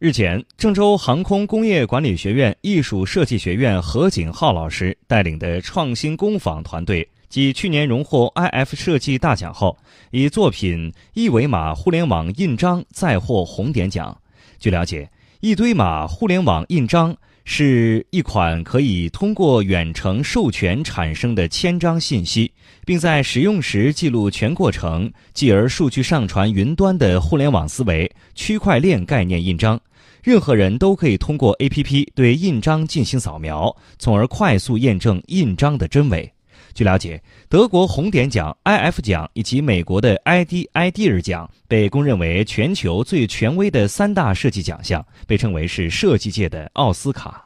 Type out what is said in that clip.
日前，郑州航空工业管理学院艺术设计学院何景浩老师带领的创新工坊团队，继去年荣获 iF 设计大奖后，以作品一维码互联网印章再获红点奖。据了解，一堆码互联网印章是一款可以通过远程授权产生的签章信息，并在使用时记录全过程，继而数据上传云端的互联网思维区块链概念印章。任何人都可以通过 APP 对印章进行扫描，从而快速验证印章的真伪。据了解，德国红点奖、iF 奖以及美国的 ID IDEA 奖被公认为全球最权威的三大设计奖项，被称为是设计界的奥斯卡。